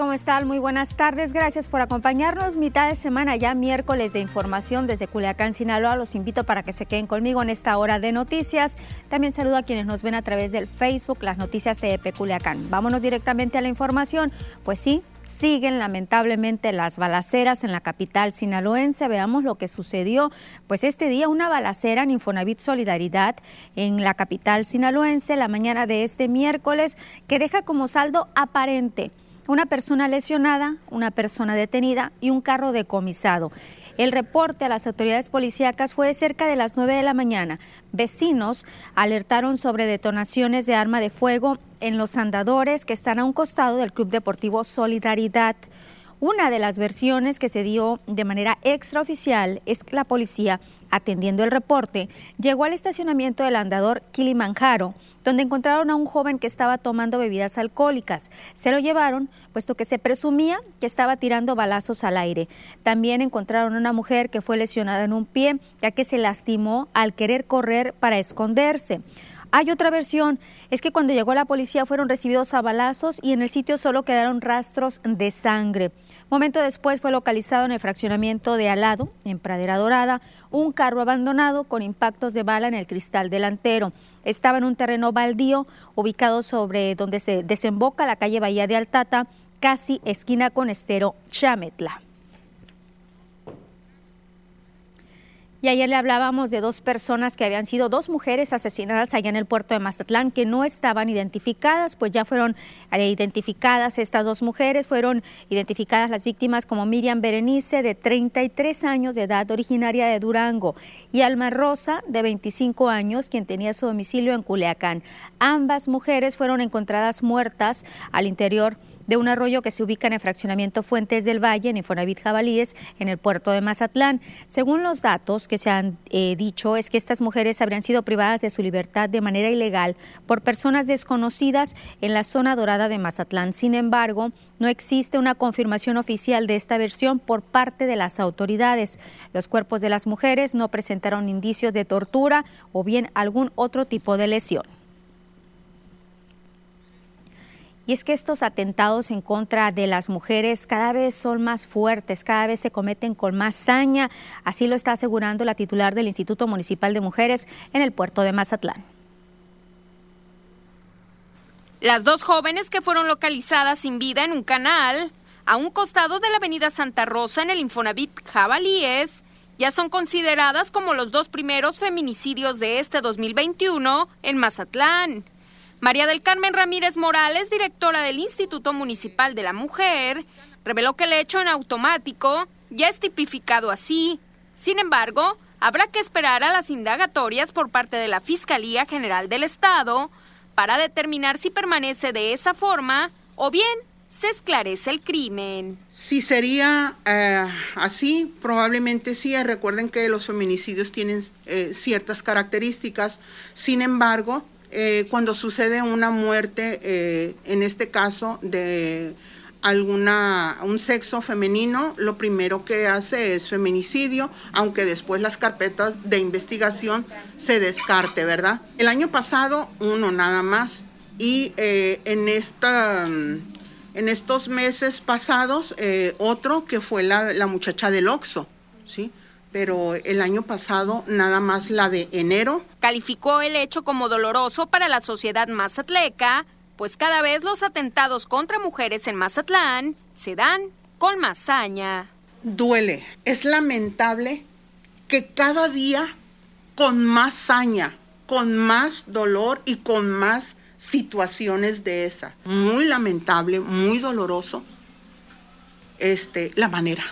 ¿Cómo están? Muy buenas tardes. Gracias por acompañarnos. Mitad de semana ya miércoles de información desde Culiacán, Sinaloa. Los invito para que se queden conmigo en esta hora de noticias. También saludo a quienes nos ven a través del Facebook, las noticias de EP Culiacán. Vámonos directamente a la información. Pues sí, siguen lamentablemente las balaceras en la capital sinaloense. Veamos lo que sucedió. Pues este día una balacera en Infonavit Solidaridad en la capital sinaloense la mañana de este miércoles que deja como saldo aparente una persona lesionada, una persona detenida y un carro decomisado. El reporte a las autoridades policíacas fue cerca de las 9 de la mañana. Vecinos alertaron sobre detonaciones de arma de fuego en los andadores que están a un costado del Club Deportivo Solidaridad. Una de las versiones que se dio de manera extraoficial es que la policía, atendiendo el reporte, llegó al estacionamiento del andador Kilimanjaro, donde encontraron a un joven que estaba tomando bebidas alcohólicas. Se lo llevaron, puesto que se presumía que estaba tirando balazos al aire. También encontraron a una mujer que fue lesionada en un pie, ya que se lastimó al querer correr para esconderse. Hay otra versión, es que cuando llegó la policía fueron recibidos a balazos y en el sitio solo quedaron rastros de sangre. Momento después fue localizado en el fraccionamiento de Alado, en Pradera Dorada, un carro abandonado con impactos de bala en el cristal delantero. Estaba en un terreno baldío ubicado sobre donde se desemboca la calle Bahía de Altata, casi esquina con estero Chametla. Y ayer le hablábamos de dos personas que habían sido dos mujeres asesinadas allá en el puerto de Mazatlán que no estaban identificadas, pues ya fueron eh, identificadas estas dos mujeres, fueron identificadas las víctimas como Miriam Berenice de 33 años de edad, originaria de Durango, y Alma Rosa de 25 años, quien tenía su domicilio en Culiacán. Ambas mujeres fueron encontradas muertas al interior de un arroyo que se ubica en el fraccionamiento Fuentes del Valle, en Infonavit Jabalíes, en el puerto de Mazatlán. Según los datos que se han eh, dicho, es que estas mujeres habrían sido privadas de su libertad de manera ilegal por personas desconocidas en la zona dorada de Mazatlán. Sin embargo, no existe una confirmación oficial de esta versión por parte de las autoridades. Los cuerpos de las mujeres no presentaron indicios de tortura o bien algún otro tipo de lesión. Y es que estos atentados en contra de las mujeres cada vez son más fuertes, cada vez se cometen con más saña. Así lo está asegurando la titular del Instituto Municipal de Mujeres en el puerto de Mazatlán. Las dos jóvenes que fueron localizadas sin vida en un canal a un costado de la avenida Santa Rosa en el Infonavit Jabalíes ya son consideradas como los dos primeros feminicidios de este 2021 en Mazatlán. María del Carmen Ramírez Morales, directora del Instituto Municipal de la Mujer, reveló que el hecho en automático ya es tipificado así. Sin embargo, habrá que esperar a las indagatorias por parte de la Fiscalía General del Estado para determinar si permanece de esa forma o bien se esclarece el crimen. Si sería eh, así, probablemente sí. Recuerden que los feminicidios tienen eh, ciertas características. Sin embargo, eh, cuando sucede una muerte, eh, en este caso de alguna un sexo femenino, lo primero que hace es feminicidio, aunque después las carpetas de investigación se descarte, ¿verdad? El año pasado uno nada más y eh, en esta en estos meses pasados otro que fue la, la muchacha del Oxo, ¿sí? Pero el año pasado nada más la de enero. Calificó el hecho como doloroso para la sociedad mazatleca, pues cada vez los atentados contra mujeres en Mazatlán se dan con más saña. Duele, es lamentable que cada día con más saña, con más dolor y con más situaciones de esa. Muy lamentable, muy doloroso, este, la manera.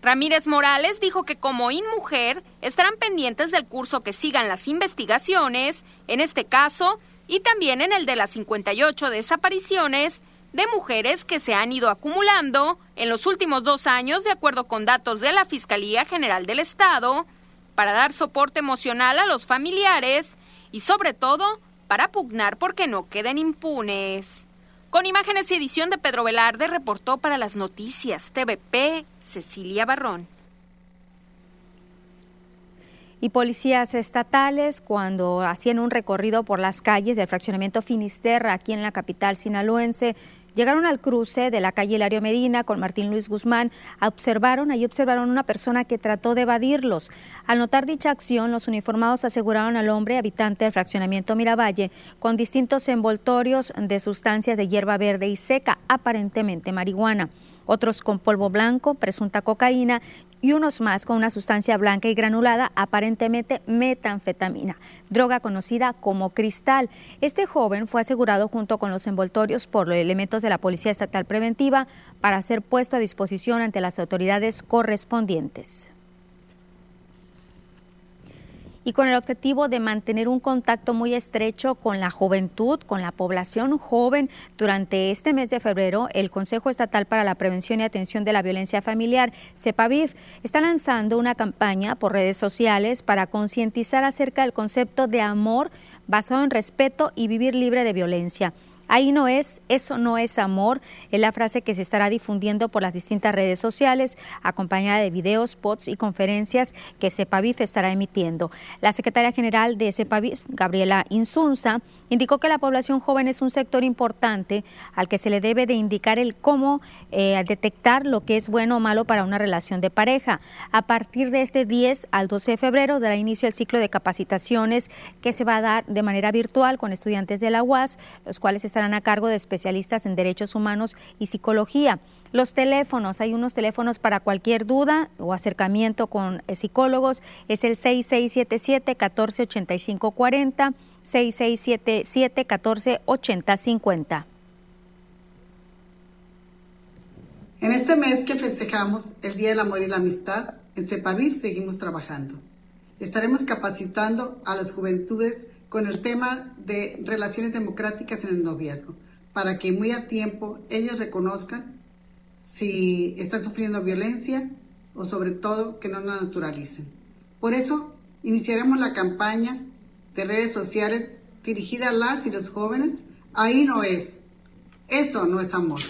Ramírez Morales dijo que como InMujer estarán pendientes del curso que sigan las investigaciones, en este caso, y también en el de las 58 desapariciones de mujeres que se han ido acumulando en los últimos dos años, de acuerdo con datos de la Fiscalía General del Estado, para dar soporte emocional a los familiares y sobre todo para pugnar porque no queden impunes. Con imágenes y edición de Pedro Velarde, reportó para las noticias TVP Cecilia Barrón. Y policías estatales, cuando hacían un recorrido por las calles del fraccionamiento Finisterra, aquí en la capital sinaloense, Llegaron al cruce de la calle Hilario Medina con Martín Luis Guzmán, observaron, ahí observaron una persona que trató de evadirlos. Al notar dicha acción, los uniformados aseguraron al hombre, habitante del fraccionamiento Miravalle, con distintos envoltorios de sustancias de hierba verde y seca, aparentemente marihuana otros con polvo blanco, presunta cocaína y unos más con una sustancia blanca y granulada, aparentemente metanfetamina, droga conocida como cristal. Este joven fue asegurado junto con los envoltorios por los elementos de la Policía Estatal Preventiva para ser puesto a disposición ante las autoridades correspondientes y con el objetivo de mantener un contacto muy estrecho con la juventud, con la población joven. Durante este mes de febrero, el Consejo Estatal para la Prevención y Atención de la Violencia Familiar, CEPAVIF, está lanzando una campaña por redes sociales para concientizar acerca del concepto de amor basado en respeto y vivir libre de violencia. Ahí no es, eso no es amor, es la frase que se estará difundiendo por las distintas redes sociales, acompañada de videos, spots y conferencias que CEPAVIF estará emitiendo. La secretaria general de CEPAVIF, Gabriela Insunza, indicó que la población joven es un sector importante al que se le debe de indicar el cómo eh, detectar lo que es bueno o malo para una relación de pareja. A partir de este 10 al 12 de febrero dará inicio el ciclo de capacitaciones que se va a dar de manera virtual con estudiantes de la UAS, los cuales estarán a cargo de especialistas en derechos humanos y psicología. Los teléfonos, hay unos teléfonos para cualquier duda o acercamiento con eh, psicólogos, es el 6677 148540 6677 148050 En este mes que festejamos el Día del Amor y la Amistad, en CEPAVIR seguimos trabajando. Estaremos capacitando a las juventudes con el tema de relaciones democráticas en el noviazgo, para que muy a tiempo ellos reconozcan si están sufriendo violencia o sobre todo que no la naturalicen. Por eso iniciaremos la campaña de redes sociales dirigida a las y los jóvenes, ahí no es. Eso no es amor.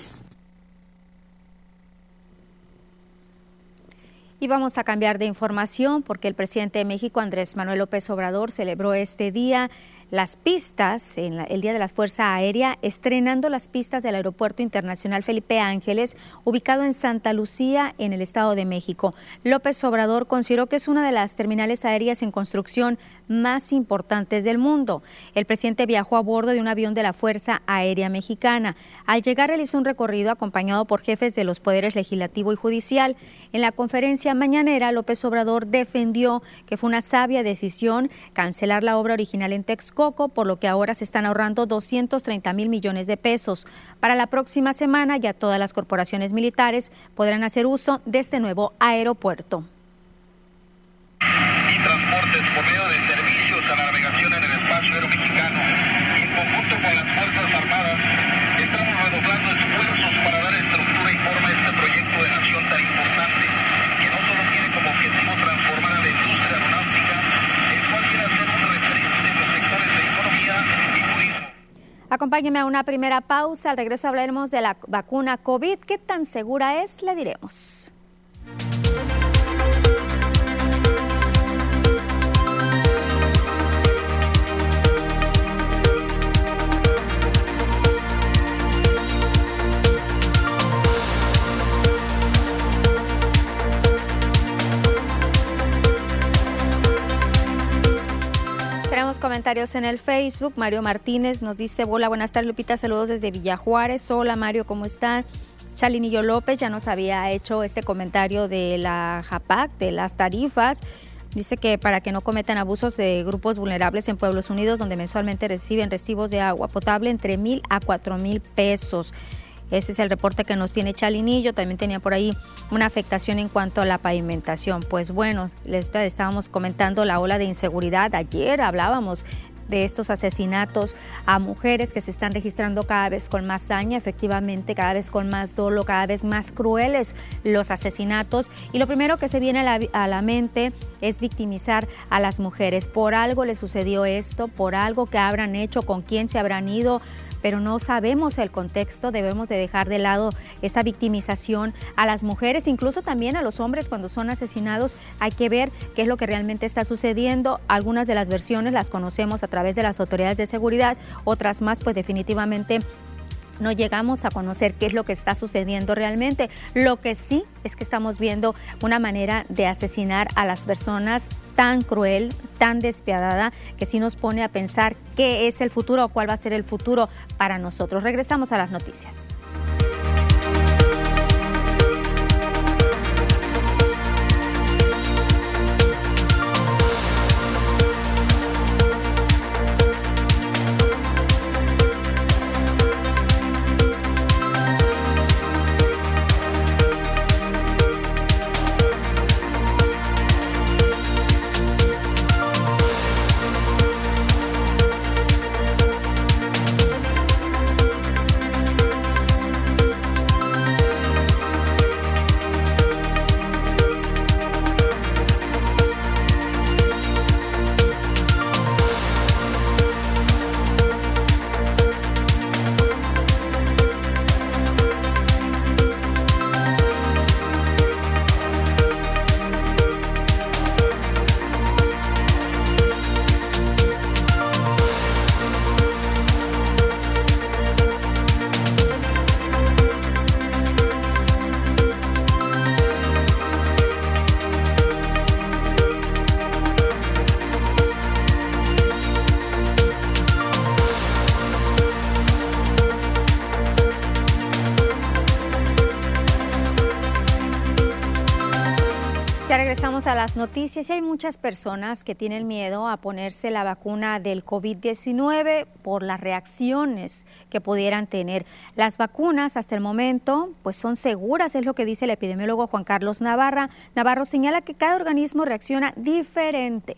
Y vamos a cambiar de información porque el presidente de México, Andrés Manuel López Obrador, celebró este día las pistas, en el Día de la Fuerza Aérea, estrenando las pistas del Aeropuerto Internacional Felipe Ángeles, ubicado en Santa Lucía, en el Estado de México. López Obrador consideró que es una de las terminales aéreas en construcción más importantes del mundo. El presidente viajó a bordo de un avión de la Fuerza Aérea Mexicana. Al llegar realizó un recorrido acompañado por jefes de los poderes legislativo y judicial. En la conferencia mañanera, López Obrador defendió que fue una sabia decisión cancelar la obra original en Texcoco Coco, por lo que ahora se están ahorrando 230 mil millones de pesos. Para la próxima semana ya todas las corporaciones militares podrán hacer uso de este nuevo aeropuerto servicios a la navegación en el espacio aéreo mexicano y en conjunto con las Fuerzas Armadas estamos redoblando esfuerzos para dar estructura y forma a este proyecto de nación tan importante que no solo tiene como objetivo transformar a la industria aeronáutica, el cual quiere hacer un Acompáñeme a una primera pausa. Al regreso hablaremos de la vacuna COVID. ¿Qué tan segura es? Le diremos. Comentarios en el Facebook. Mario Martínez nos dice, hola, buenas tardes Lupita, saludos desde Villajuárez. Hola Mario, ¿cómo están? Chalinillo López ya nos había hecho este comentario de la JAPAC, de las tarifas. Dice que para que no cometan abusos de grupos vulnerables en Pueblos Unidos, donde mensualmente reciben recibos de agua potable entre mil a cuatro mil pesos. Ese es el reporte que nos tiene Chalinillo. También tenía por ahí una afectación en cuanto a la pavimentación. Pues bueno, les estábamos comentando la ola de inseguridad. Ayer hablábamos de estos asesinatos a mujeres que se están registrando cada vez con más saña, efectivamente, cada vez con más dolo, cada vez más crueles los asesinatos. Y lo primero que se viene a la, a la mente es victimizar a las mujeres. Por algo les sucedió esto, por algo que habrán hecho, con quién se habrán ido pero no sabemos el contexto, debemos de dejar de lado esa victimización a las mujeres, incluso también a los hombres cuando son asesinados, hay que ver qué es lo que realmente está sucediendo. Algunas de las versiones las conocemos a través de las autoridades de seguridad, otras más pues definitivamente no llegamos a conocer qué es lo que está sucediendo realmente. Lo que sí es que estamos viendo una manera de asesinar a las personas tan cruel, tan despiadada, que sí nos pone a pensar qué es el futuro o cuál va a ser el futuro para nosotros. Regresamos a las noticias. A las noticias. Hay muchas personas que tienen miedo a ponerse la vacuna del COVID-19 por las reacciones que pudieran tener. Las vacunas hasta el momento pues son seguras, es lo que dice el epidemiólogo Juan Carlos Navarra. Navarro señala que cada organismo reacciona diferente.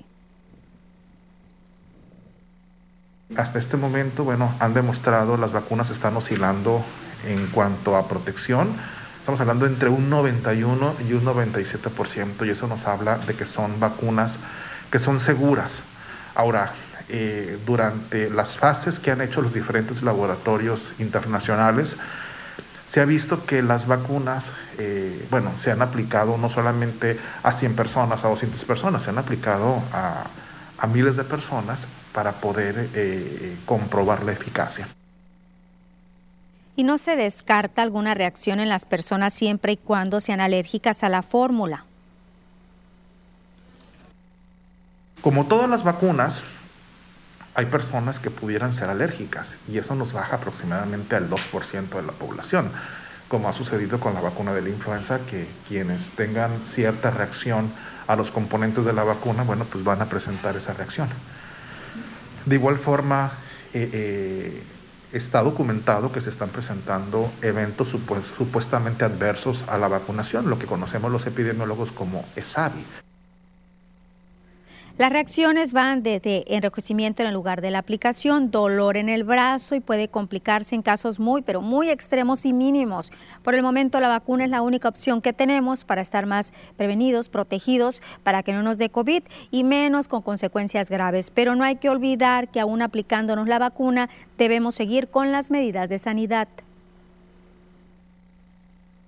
Hasta este momento, bueno, han demostrado las vacunas están oscilando en cuanto a protección Estamos hablando entre un 91 y un 97% y eso nos habla de que son vacunas que son seguras. Ahora, eh, durante las fases que han hecho los diferentes laboratorios internacionales, se ha visto que las vacunas, eh, bueno, se han aplicado no solamente a 100 personas, a 200 personas, se han aplicado a, miles de personas para poder eh, comprobar la eficacia y no se descarta alguna reacción en las personas siempre y cuando sean alérgicas a la fórmula. Como todas las vacunas, hay personas que pudieran ser alérgicas y eso nos baja aproximadamente al 2% de la población, como ha sucedido con la vacuna de la influenza, que quienes tengan cierta reacción a los componentes de la vacuna, bueno, pues van a presentar esa reacción. De igual forma, eh, eh, está documentado que se están presentando eventos supuestamente adversos a la vacunación, lo que conocemos los epidemiólogos como ESAVI. Las reacciones van desde enrojecimiento en el lugar de la aplicación, dolor en el brazo y puede complicarse en casos muy, pero muy extremos y mínimos. Por el momento la vacuna es la única opción que tenemos para estar más prevenidos, protegidos, para que no nos dé COVID y menos con consecuencias graves. Pero no hay que olvidar que aún aplicándonos la vacuna debemos seguir con las medidas de sanidad.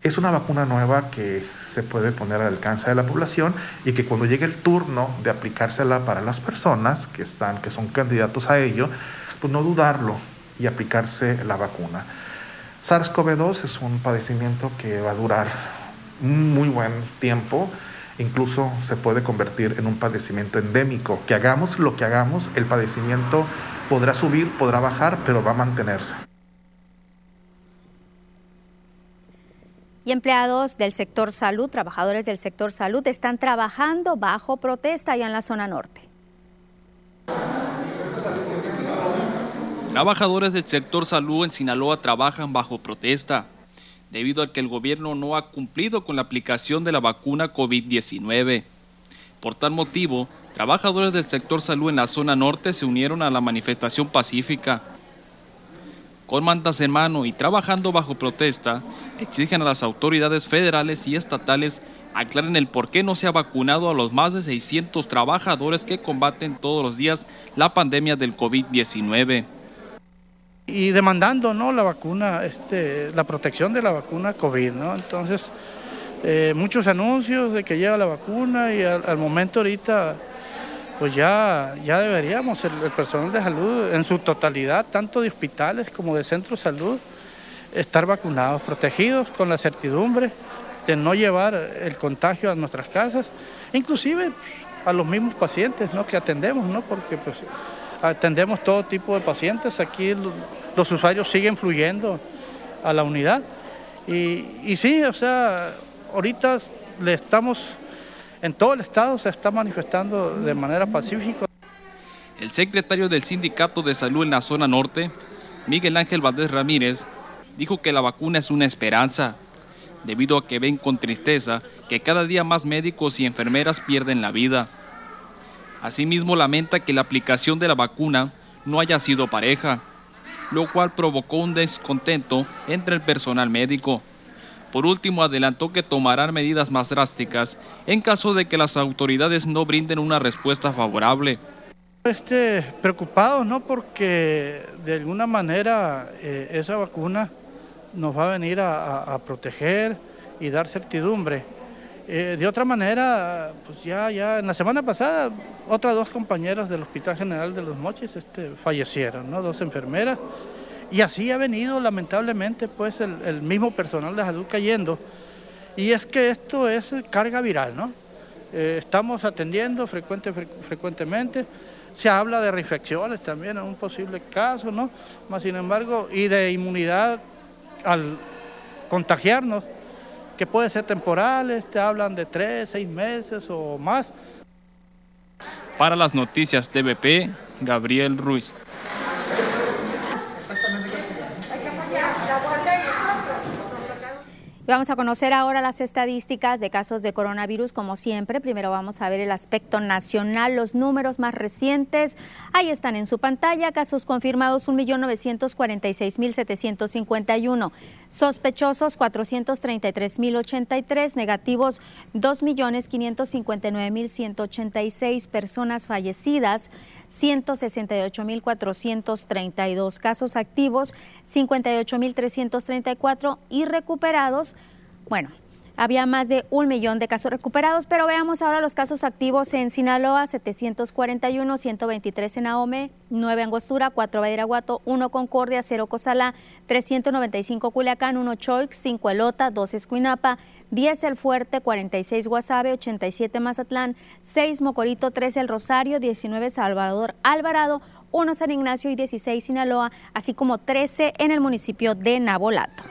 Es una vacuna nueva que se puede poner al alcance de la población y que cuando llegue el turno de aplicársela para las personas que están, que son candidatos a ello, pues no dudarlo y aplicarse la vacuna. SARS-CoV-2 es un padecimiento que va a durar un muy buen tiempo, incluso se puede convertir en un padecimiento endémico, que hagamos lo que hagamos, el padecimiento podrá subir, podrá bajar, pero va a mantenerse. Y empleados del sector salud, trabajadores del sector salud, están trabajando bajo protesta allá en la zona norte. Trabajadores del sector salud en Sinaloa trabajan bajo protesta debido a que el gobierno no ha cumplido con la aplicación de la vacuna COVID-19. Por tal motivo, trabajadores del sector salud en la zona norte se unieron a la manifestación pacífica con mantas en mano y trabajando bajo protesta, exigen a las autoridades federales y estatales aclaren el por qué no se ha vacunado a los más de 600 trabajadores que combaten todos los días la pandemia del COVID-19. Y demandando ¿no? la vacuna, este, la protección de la vacuna COVID. ¿no? Entonces, eh, muchos anuncios de que llega la vacuna y al momento ahorita pues ya, ya deberíamos, el, personal de salud en su totalidad, tanto de hospitales como de centros de salud, estar vacunados, protegidos con la certidumbre de no llevar el contagio a nuestras casas, inclusive a los mismos pacientes ¿no? que atendemos, ¿no? porque pues, atendemos todo tipo de pacientes, aquí los usuarios siguen fluyendo a la unidad y, y sí, o sea, ahorita le estamos, en todo el estado se está manifestando de manera pacífica. El secretario del Sindicato de Salud en la zona norte, Miguel Ángel Valdés Ramírez, dijo que la vacuna es una esperanza, debido a que ven con tristeza que cada día más médicos y enfermeras pierden la vida. Asimismo lamenta que la aplicación de la vacuna no haya sido pareja, lo cual provocó un descontento entre el personal médico. Por último, adelantó que tomarán medidas más drásticas en caso de que las autoridades no brinden una respuesta favorable. Este, preocupado, ¿no? Porque de alguna manera eh, esa vacuna nos va a venir a, proteger y dar certidumbre. Eh, de otra manera, pues ya, ya, en la semana pasada, otras dos compañeras del Hospital General de los Mochis este, fallecieron, ¿no? Dos enfermeras. Y así ha venido, lamentablemente, pues el, mismo personal de salud cayendo. Y es que esto es carga viral, ¿no? Eh, estamos atendiendo frecuente, frecuentemente se habla de reinfecciones también en un posible caso, ¿no? Más sin embargo, y de inmunidad al contagiarnos, que puede ser temporal, te hablan de tres, seis meses o más. Para las noticias TVP, Gabriel Ruiz. Vamos a conocer ahora las estadísticas de casos de coronavirus, como siempre. Primero vamos a ver el aspecto nacional, los números más recientes. Ahí están en su pantalla. Casos confirmados 1.946.751. Sospechosos 433.083. Negativos 2.559.186. Personas fallecidas 168.432. Casos activos 58.334 y recuperados bueno, había más de un millón de casos recuperados, pero veamos ahora los casos activos en Sinaloa, 741, 123 en Ahome, 9 Angostura, 4 Badiraguato, 1 Concordia, 0 Cozalá, 395 Culiacán, 1 Choix, 5 Elota, 2 Escuinapa, 10 El Fuerte, 46 Guasave, 87 Mazatlán, 6 Mocorito, 3 El Rosario, 19 Salvador Alvarado, 1 San Ignacio y 16 Sinaloa, así como 13 en el municipio de Nabolato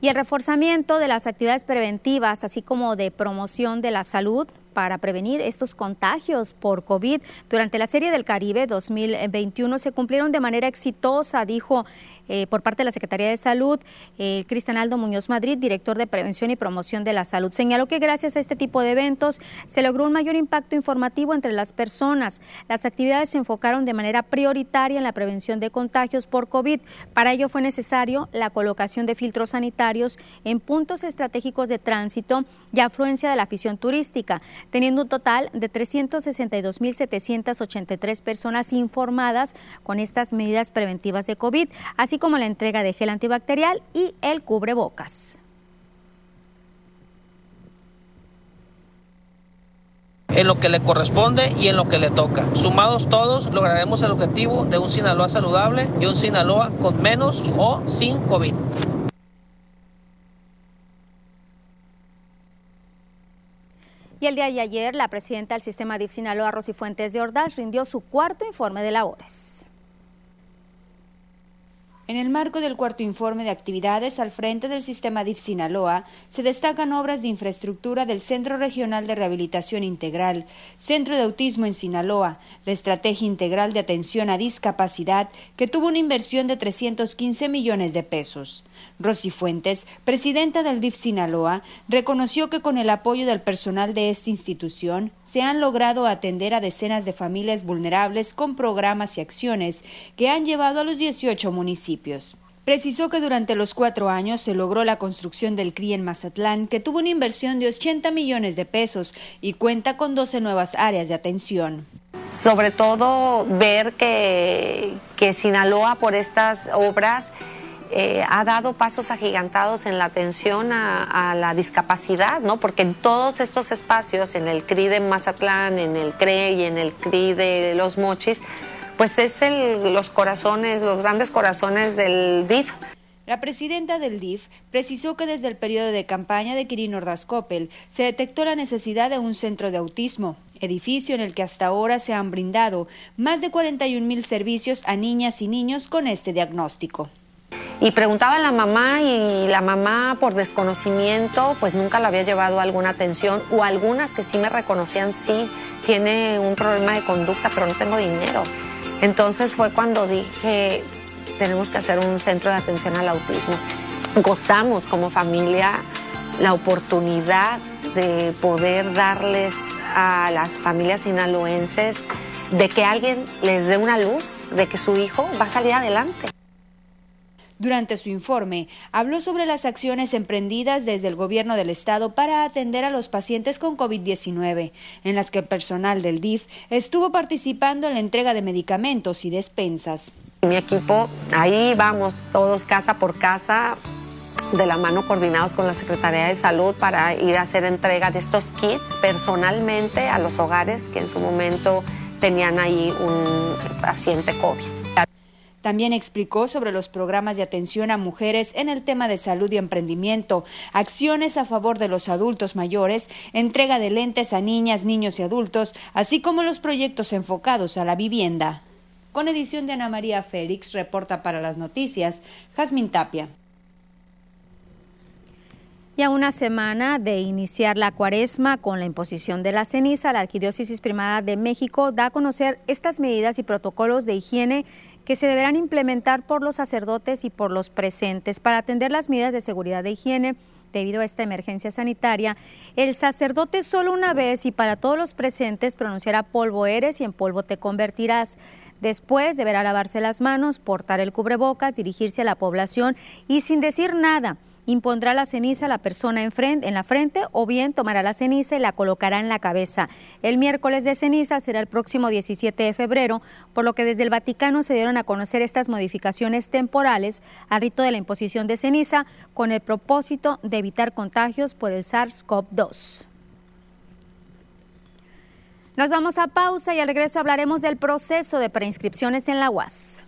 y el reforzamiento de las actividades preventivas, así como de promoción de la salud para prevenir estos contagios por COVID. Durante la Serie del Caribe 2021 se cumplieron de manera exitosa, dijo eh, por parte de la Secretaría de Salud, eh, Cristian Aldo Muñoz Madrid, director de Prevención y Promoción de la Salud, señaló que gracias a este tipo de eventos se logró un mayor impacto informativo entre las personas. Las actividades se enfocaron de manera prioritaria en la prevención de contagios por COVID. Para ello fue necesario la colocación de filtros sanitarios en puntos estratégicos de tránsito y afluencia de la afición turística, teniendo un total de 362.783 personas informadas con estas medidas preventivas de COVID, así como la entrega de gel antibacterial y el cubrebocas. en lo que le corresponde y en lo que le toca. Sumados todos, lograremos el objetivo de un Sinaloa saludable y un Sinaloa con menos o sin COVID. Y el día de ayer, la presidenta del sistema DIF Sinaloa, Rosy Fuentes de Ordaz, rindió su cuarto informe de labores. En el marco del cuarto informe de actividades al frente del sistema DIF Sinaloa, se destacan obras de infraestructura del Centro Regional de Rehabilitación Integral, Centro de Autismo en Sinaloa, la Estrategia Integral de Atención a Discapacidad, que tuvo una inversión de 315 millones de pesos. Rosy Fuentes, presidenta del DIF Sinaloa, reconoció que con el apoyo del personal de esta institución se han logrado atender a decenas de familias vulnerables con programas y acciones que han llevado a los 18 municipios. Precisó que durante los cuatro años se logró la construcción del CRI en Mazatlán, que tuvo una inversión de 80 millones de pesos y cuenta con 12 nuevas áreas de atención. Sobre todo ver que, que Sinaloa por estas obras eh, ha dado pasos agigantados en la atención a, la discapacidad, ¿no? Porque en todos estos espacios, en el CRI de Mazatlán, en el CRE y en el CRI de Los Mochis, pues es el, los corazones, los grandes corazones del DIF. La presidenta del DIF precisó que desde el periodo de campaña de Quirino Ordaz Coppel se detectó la necesidad de un centro de autismo, edificio en el que hasta ahora se han brindado más de 41 mil servicios a niñas y niños con este diagnóstico. Y preguntaba a la mamá y la mamá por desconocimiento pues nunca la había llevado a alguna atención o algunas que sí me reconocían sí tiene un problema de conducta pero no tengo dinero. Entonces fue cuando dije tenemos que hacer un centro de atención al autismo. Gozamos como familia la oportunidad de poder darles a las familias sinaloenses de que alguien les dé una luz, de que su hijo va a salir adelante. Durante su informe, habló sobre las acciones emprendidas desde el gobierno del estado para atender a los pacientes con COVID-19, en las que el personal del DIF estuvo participando en la entrega de medicamentos y despensas. Mi equipo, ahí vamos todos casa por casa, de la mano coordinados con la Secretaría de Salud para ir a hacer entrega de estos kits personalmente a los hogares que en su momento tenían ahí un paciente COVID. También explicó sobre los programas de atención a mujeres en el tema de salud y emprendimiento, acciones a favor de los adultos mayores, entrega de lentes a niñas, niños y adultos, así como los proyectos enfocados a la vivienda. Con edición de Ana María Félix, reporta para las noticias Jazmín Tapia. Y a una semana de iniciar la cuaresma con la imposición de la ceniza, la Arquidiócesis Primada de México da a conocer estas medidas y protocolos de higiene que se deberán implementar por los sacerdotes y por los presentes para atender las medidas de seguridad de higiene debido a esta emergencia sanitaria, el sacerdote solo una vez y para todos los presentes pronunciará polvo eres y en polvo te convertirás. Después deberá lavarse las manos, portar el cubrebocas, dirigirse a la población y sin decir nada impondrá la ceniza a la persona en, frente, en la frente o bien tomará la ceniza y la colocará en la cabeza. El miércoles de ceniza será el próximo 17 de febrero, por lo que desde el Vaticano se dieron a conocer estas modificaciones temporales al rito de la imposición de ceniza con el propósito de evitar contagios por el SARS-CoV-2. Nos vamos a pausa y al regreso hablaremos del proceso de preinscripciones en la UAS.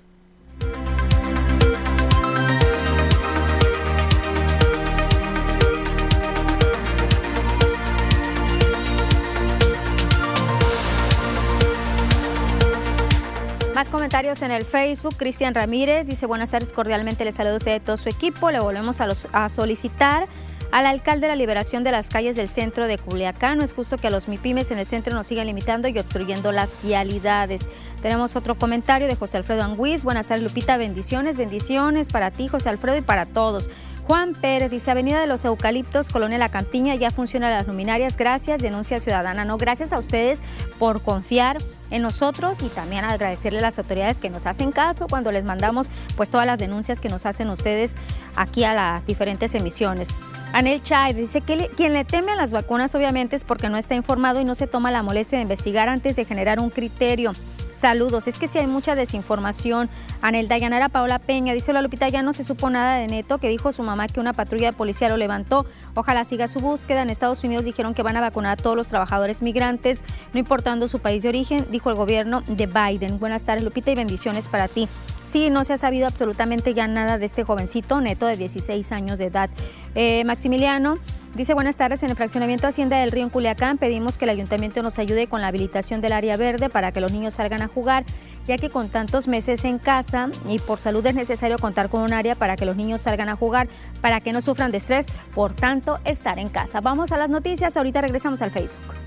Más comentarios en el Facebook. Cristian Ramírez dice buenas tardes, cordialmente les saludo a todo su equipo. Le volvemos a, los, a solicitar al alcalde la liberación de las calles del centro de Culiacán. No es justo que a los MIPIMES en el centro nos sigan limitando y obstruyendo las vialidades. Tenemos otro comentario de José Alfredo Anguiz. Buenas tardes, Lupita. Bendiciones, bendiciones para ti, José Alfredo, y para todos. Juan Pérez dice, Avenida de los Eucaliptos, Colonia La Campiña, ya funcionan las luminarias. Gracias, denuncia ciudadana. No, gracias a ustedes por confiar en nosotros y también agradecerle a las autoridades que nos hacen caso cuando les mandamos pues todas las denuncias que nos hacen ustedes aquí a las diferentes emisiones. Anel Chay dice que quien le teme a las vacunas obviamente es porque no está informado y no se toma la molestia de investigar antes de generar un criterio. Saludos, es que si hay mucha desinformación. Anel Dayanara Paola Peña dice la Lupita ya no se supo nada de Neto que dijo su mamá que una patrulla de policía lo levantó. Ojalá siga su búsqueda. En Estados Unidos dijeron que van a vacunar a todos los trabajadores migrantes, no importando su país de origen, dijo el gobierno de Biden. Buenas tardes Lupita y bendiciones para ti. Sí, no se ha sabido absolutamente ya nada de este jovencito neto de 16 años de edad. Eh, Maximiliano dice buenas tardes, en el fraccionamiento Hacienda del Río en Culiacán pedimos que el ayuntamiento nos ayude con la habilitación del área verde para que los niños salgan a jugar, ya que con tantos meses en casa y por salud es necesario contar con un área para que los niños salgan a jugar, para que no sufran de estrés, por tanto estar en casa. Vamos a las noticias, ahorita regresamos al Facebook.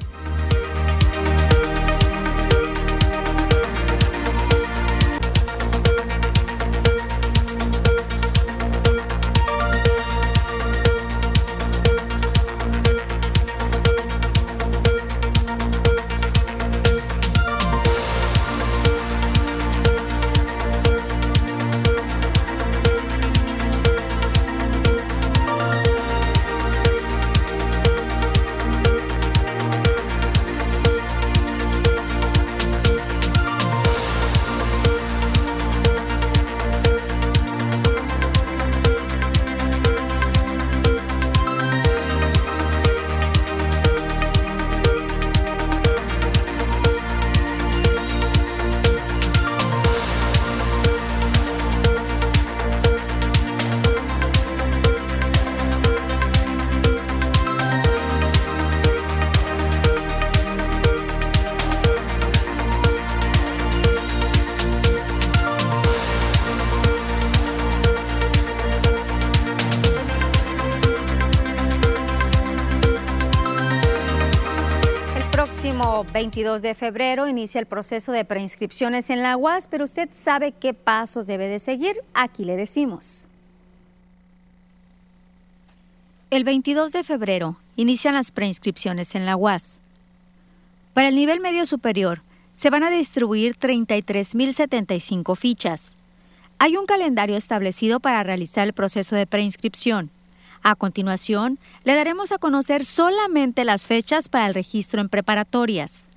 22 de febrero inicia el proceso de preinscripciones en la UAS, pero usted sabe qué pasos debe de seguir. Aquí le decimos. El 22 de febrero inician las preinscripciones en la UAS. Para el nivel medio superior, se van a distribuir 33.075 fichas. Hay un calendario establecido para realizar el proceso de preinscripción. A continuación, le daremos a conocer solamente las fechas para el registro en preparatorias.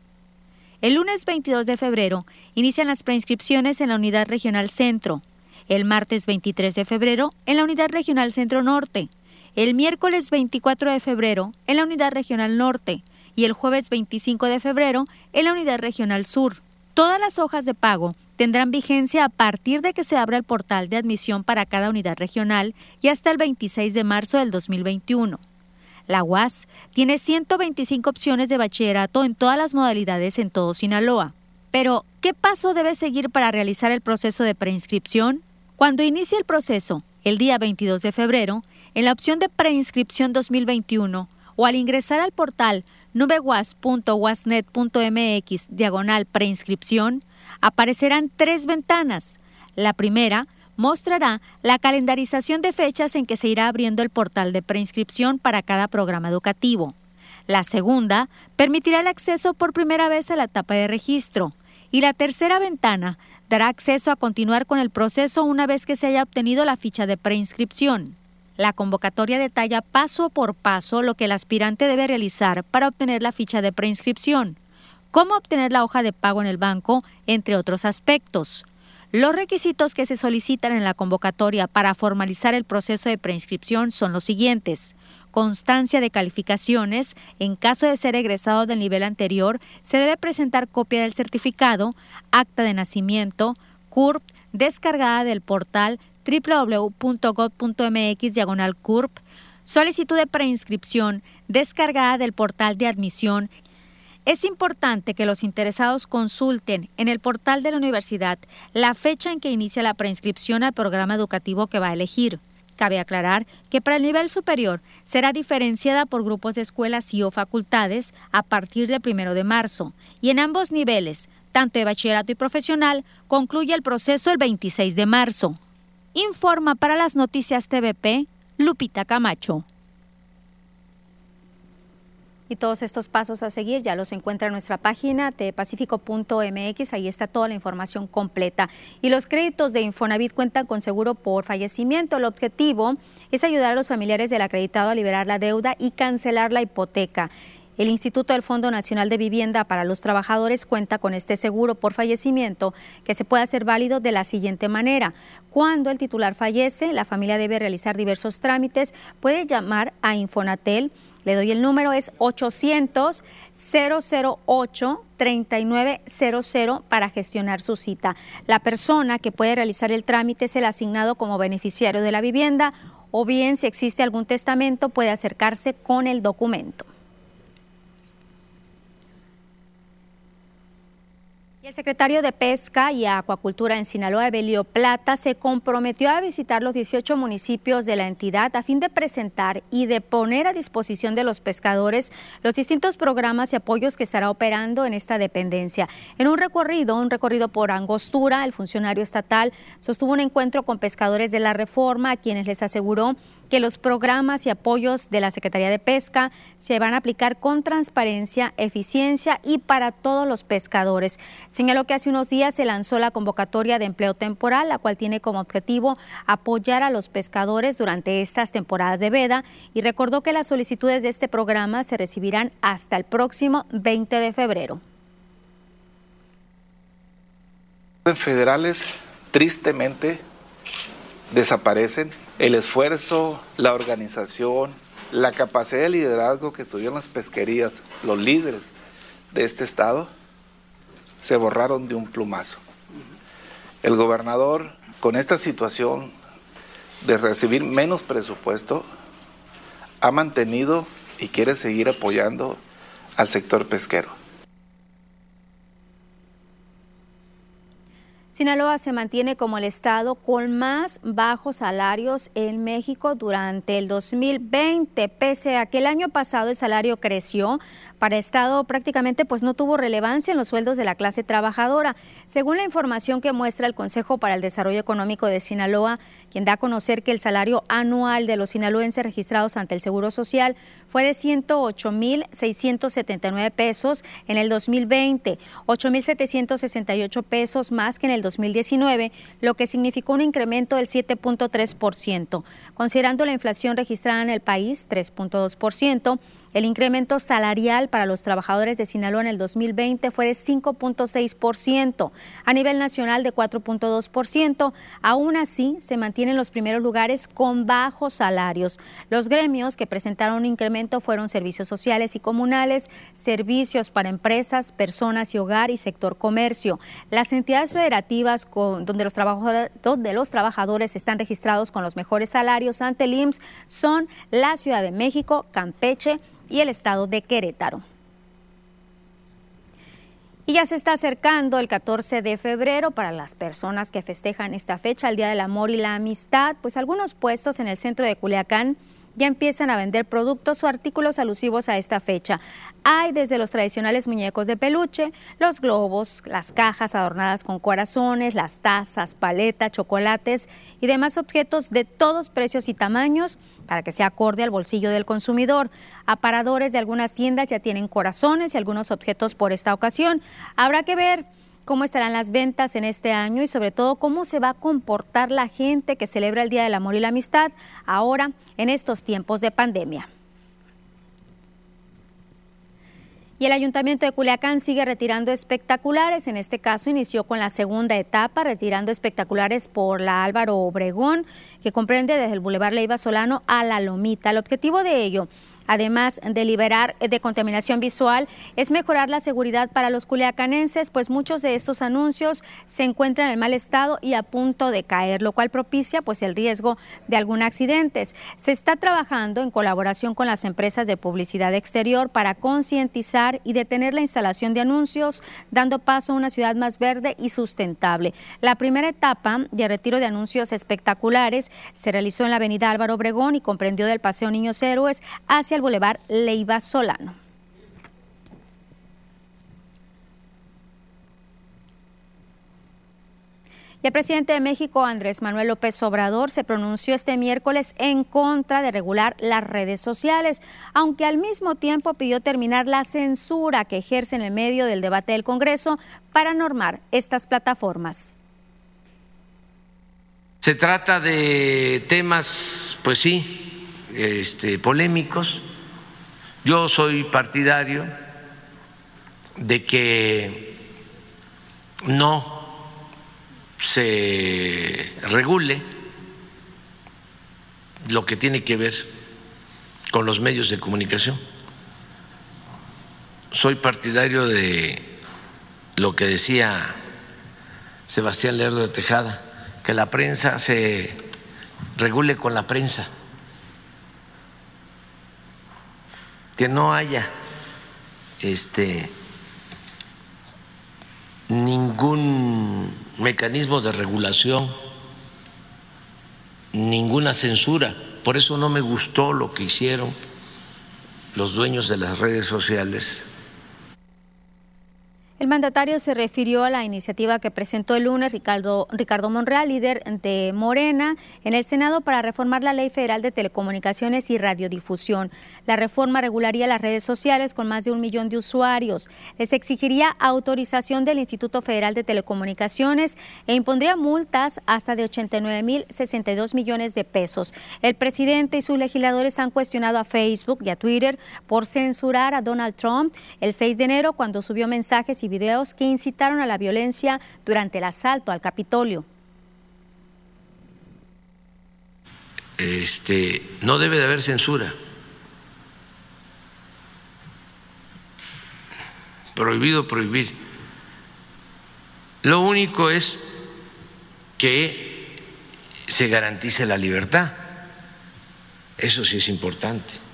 El lunes 22 de febrero inician las preinscripciones en la Unidad Regional Centro, el martes 23 de febrero en la Unidad Regional Centro Norte, el miércoles 24 de febrero en la Unidad Regional Norte y el jueves 25 de febrero en la Unidad Regional Sur. Todas las hojas de pago tendrán vigencia a partir de que se abra el portal de admisión para cada unidad regional y hasta el 26 de marzo del 2021. La UAS tiene 125 opciones de bachillerato en todas las modalidades en todo Sinaloa. Pero, ¿qué paso debe seguir para realizar el proceso de preinscripción? Cuando inicie el proceso, el día 22 de febrero, en la opción de preinscripción 2021 o al ingresar al portal nubewas.wasnet.mx diagonal preinscripción, aparecerán tres ventanas. La primera mostrará la calendarización de fechas en que se irá abriendo el portal de preinscripción para cada programa educativo. La segunda permitirá el acceso por primera vez a la etapa de registro. Y la tercera ventana dará acceso a continuar con el proceso una vez que se haya obtenido la ficha de preinscripción. La convocatoria detalla paso por paso lo que el aspirante debe realizar para obtener la ficha de preinscripción cómo obtener la hoja de pago en el banco, entre otros aspectos. Los requisitos que se solicitan en la convocatoria para formalizar el proceso de preinscripción son los siguientes. Constancia de calificaciones. En caso de ser egresado del nivel anterior, se debe presentar copia del certificado, acta de nacimiento, CURP, descargada del portal www.gov.mx diagonal CURP, solicitud de preinscripción, descargada del portal de admisión es importante que los interesados consulten en el portal de la universidad la fecha en que inicia la preinscripción al programa educativo que va a elegir. Cabe aclarar que para el nivel superior será diferenciada por grupos de escuelas y o facultades a partir del primero de marzo y en ambos niveles, tanto de bachillerato y profesional, concluye el proceso el 26 de marzo. Informa para las noticias TVP Lupita Camacho. Y todos estos pasos a seguir ya los encuentra en nuestra página tpacifico.mx, ahí está toda la información completa. Y los créditos de Infonavit cuentan con seguro por fallecimiento. El objetivo es ayudar a los familiares del acreditado a liberar la deuda y cancelar la hipoteca. El Instituto del Fondo Nacional de Vivienda para los Trabajadores cuenta con este seguro por fallecimiento que se puede hacer válido de la siguiente manera. Cuando el titular fallece, la familia debe realizar diversos trámites, puede llamar a Infonatel le doy el número, es 800-008-3900 para gestionar su cita. La persona que puede realizar el trámite es el asignado como beneficiario de la vivienda o bien si existe algún testamento puede acercarse con el documento. El secretario de Pesca y Acuacultura en Sinaloa, Evelio Plata, se comprometió a visitar los 18 municipios de la entidad a fin de presentar y de poner a disposición de los pescadores los distintos programas y apoyos que estará operando en esta dependencia. En un recorrido, un recorrido por Angostura, el funcionario estatal sostuvo un encuentro con pescadores de la reforma, a quienes les aseguró que los programas y apoyos de la Secretaría de Pesca se van a aplicar con transparencia, eficiencia y para todos los pescadores. Señaló que hace unos días se lanzó la convocatoria de empleo temporal, la cual tiene como objetivo apoyar a los pescadores durante estas temporadas de veda y recordó que las solicitudes de este programa se recibirán hasta el próximo 20 de febrero. Federales tristemente desaparecen el esfuerzo, la organización, la capacidad de liderazgo que tuvieron las pesquerías, los líderes de este estado, se borraron de un plumazo. El gobernador, con esta situación de recibir menos presupuesto, ha mantenido y quiere seguir apoyando al sector pesquero. Sinaloa se mantiene como el estado con más bajos salarios en México durante el 2020, pese a que el año pasado el salario creció para Estado prácticamente pues no tuvo relevancia en los sueldos de la clase trabajadora. Según la información que muestra el Consejo para el Desarrollo Económico de Sinaloa, quien da a conocer que el salario anual de los sinaloenses registrados ante el Seguro Social fue de 108.679 pesos en el 2020, 8.768 pesos más que en el 2019, lo que significó un incremento del 7.3%. Considerando la inflación registrada en el país, 3.2%, el incremento salarial para los trabajadores de Sinaloa en el 2020 fue de 5.6%, a nivel nacional de 4.2%. Aún así, se mantienen los primeros lugares con bajos salarios. Los gremios que presentaron un incremento fueron servicios sociales y comunales, servicios para empresas, personas y hogar y sector comercio. Las entidades federativas donde, los trabajadores, donde los trabajadores están registrados con los mejores salarios ante el IMSS son la Ciudad de México, Campeche, y el estado de Querétaro. Y ya se está acercando el 14 de febrero para las personas que festejan esta fecha, el Día del Amor y la Amistad, pues algunos puestos en el centro de Culiacán ya empiezan a vender productos o artículos alusivos a esta fecha. Hay desde los tradicionales muñecos de peluche, los globos, las cajas adornadas con corazones, las tazas, paletas, chocolates y demás objetos de todos precios y tamaños para que sea acorde al bolsillo del consumidor. Aparadores de algunas tiendas ya tienen corazones y algunos objetos por esta ocasión. Habrá que ver cómo estarán las ventas en este año y sobre todo cómo se va a comportar la gente que celebra el Día del Amor y la Amistad ahora en estos tiempos de pandemia. Y el Ayuntamiento de Culiacán sigue retirando espectaculares. En este caso inició con la segunda etapa, retirando espectaculares por la Álvaro Obregón, que comprende desde el Boulevard Leiva Solano a la Lomita. El objetivo de ello además de liberar de contaminación visual, es mejorar la seguridad para los culiacanenses, pues muchos de estos anuncios se encuentran en mal estado y a punto de caer, lo cual propicia pues el riesgo de algún accidentes. Se está trabajando en colaboración con las empresas de publicidad exterior para concientizar y detener la instalación de anuncios, dando paso a una ciudad más verde y sustentable. La primera etapa de retiro de anuncios espectaculares se realizó en la avenida Álvaro Obregón y comprendió del Paseo Niños Héroes hacia el Boulevard Leiva Solano. Y el presidente de México, Andrés Manuel López Obrador, se pronunció este miércoles en contra de regular las redes sociales, aunque al mismo tiempo pidió terminar la censura que ejerce en el medio del debate del Congreso para normar estas plataformas. Se trata de temas, pues sí, este, polémicos, yo soy partidario de que no se regule lo que tiene que ver con los medios de comunicación. Soy partidario de lo que decía Sebastián Lerdo de Tejada, que la prensa se regule con la prensa. Que no haya este ningún mecanismo de regulación, ninguna censura. Por eso no me gustó lo que hicieron los dueños de las redes sociales el mandatario se refirió a la iniciativa que presentó el lunes Ricardo, Ricardo Monreal, líder de Morena, en el Senado para reformar la Ley Federal de Telecomunicaciones y Radiodifusión. La reforma regularía las redes sociales con más de un millón de usuarios. Les exigiría autorización del Instituto Federal de Telecomunicaciones e impondría multas hasta de 89 mil 62 millones de pesos. El presidente y sus legisladores han cuestionado a Facebook y a Twitter por censurar a Donald Trump el 6 de enero cuando subió mensajes y videos que incitaron a la violencia durante el asalto al Capitolio. Este, no debe de haber censura. Prohibido prohibir. Lo único es que se garantice la libertad. Eso sí es importante.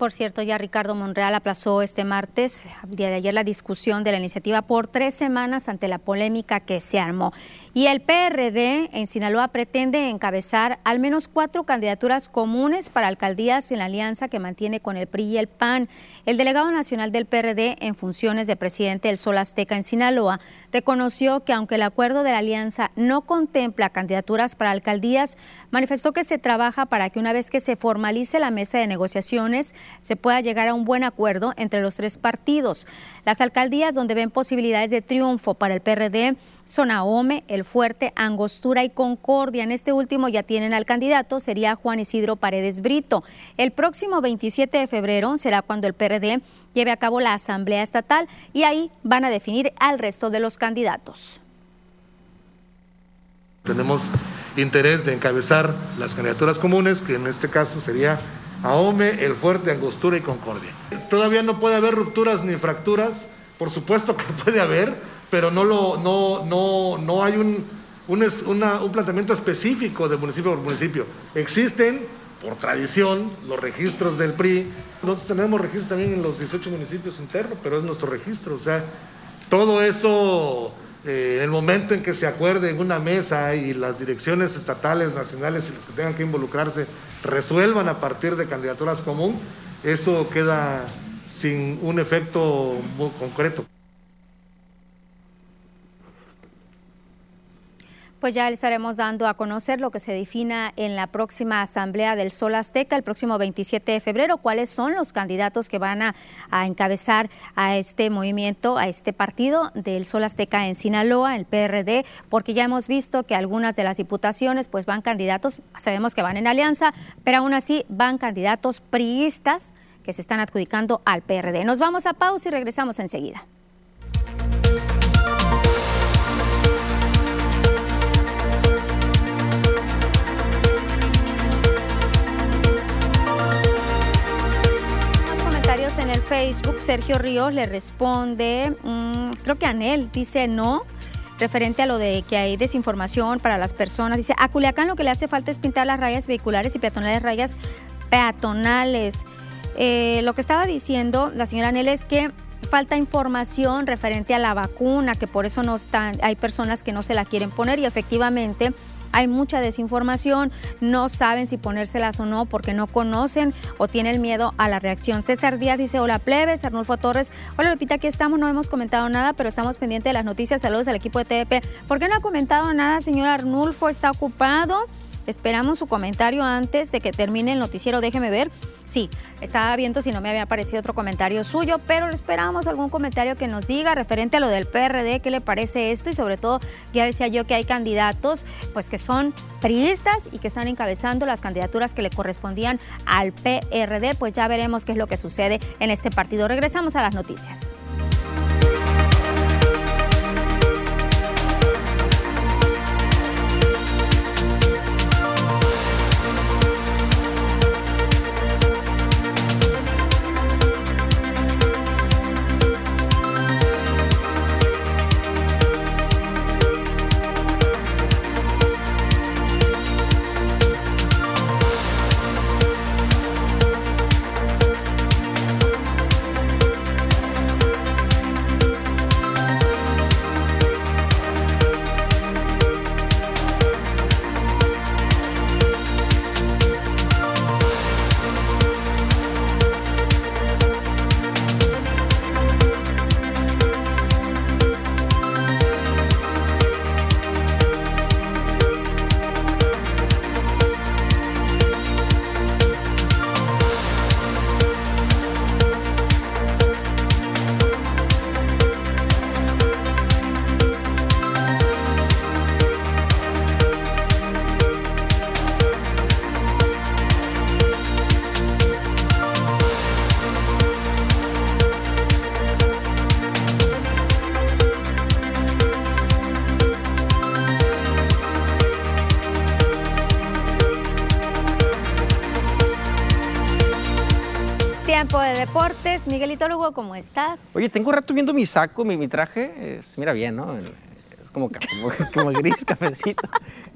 Por cierto, ya Ricardo Monreal aplazó este martes, día de ayer, la discusión de la iniciativa por tres semanas ante la polémica que se armó. Y el PRD en Sinaloa pretende encabezar al menos cuatro candidaturas comunes para alcaldías en la alianza que mantiene con el PRI y el PAN. El delegado nacional del PRD en funciones de presidente del Sol Azteca en Sinaloa reconoció que aunque el acuerdo de la alianza no contempla candidaturas para alcaldías, manifestó que se trabaja para que una vez que se formalice la mesa de negociaciones se pueda llegar a un buen acuerdo entre los tres partidos. Las alcaldías donde ven posibilidades de triunfo para el PRD son Ahome, El Fuerte, Angostura y Concordia. En este último ya tienen al candidato, sería Juan Isidro Paredes Brito. El próximo 27 de febrero será cuando el PRD lleve a cabo la Asamblea Estatal y ahí van a definir al resto de los candidatos. Tenemos interés de encabezar las candidaturas comunes, que en este caso sería Ahome, El Fuerte, Angostura y Concordia. Todavía no puede haber rupturas ni fracturas, por supuesto que puede haber, pero no, lo, no, no, no hay un, un, un planteamiento específico de municipio por municipio. Existen, por tradición, los registros del PRI. Nosotros tenemos registros también en los 18 municipios internos, pero es nuestro registro. O sea, todo eso, eh, en el momento en que se acuerde en una mesa y las direcciones estatales, nacionales y los que tengan que involucrarse resuelvan a partir de candidaturas común, eso queda sin un efecto muy concreto. Pues ya le estaremos dando a conocer lo que se defina en la próxima Asamblea del Sol Azteca el próximo 27 de febrero, cuáles son los candidatos que van a, encabezar a este movimiento, a este partido del Sol Azteca en Sinaloa, el PRD, porque ya hemos visto que algunas de las diputaciones pues van candidatos, sabemos que van en alianza, pero aún así van candidatos priistas que se están adjudicando al PRD. Nos vamos a pausa y regresamos enseguida. Facebook, Sergio Ríos le responde, mmm, creo que Anel dice no, referente a lo de que hay desinformación para las personas. Dice, a Culiacán lo que le hace falta es pintar las rayas vehiculares y peatonales, rayas peatonales. Eh, lo que estaba diciendo la señora Anel es que falta información referente a la vacuna, que por eso no están, hay personas que no se la quieren poner y efectivamente hay mucha desinformación, no saben si ponérselas o no porque no conocen o tienen miedo a la reacción. César Díaz dice, hola plebes, Arnulfo Torres, hola Lupita, aquí estamos, no hemos comentado nada, pero estamos pendientes de las noticias, saludos al equipo de TDP. ¿Por qué no ha comentado nada, señor Arnulfo? ¿Está ocupado? Esperamos su comentario antes de que termine el noticiero, déjeme ver. Sí, estaba viendo si no me había aparecido otro comentario suyo, pero esperamos algún comentario que nos diga referente a lo del PRD, qué le parece esto y sobre todo ya decía yo que hay candidatos pues que son priistas y que están encabezando las candidaturas que le correspondían al PRD, pues ya veremos qué es lo que sucede en este partido. Regresamos a las noticias. Miguelito Lugo, ¿cómo estás? Oye, tengo un rato viendo mi saco, mi, mi traje. Se mira bien, ¿no? Es como, como, como gris, cafecito.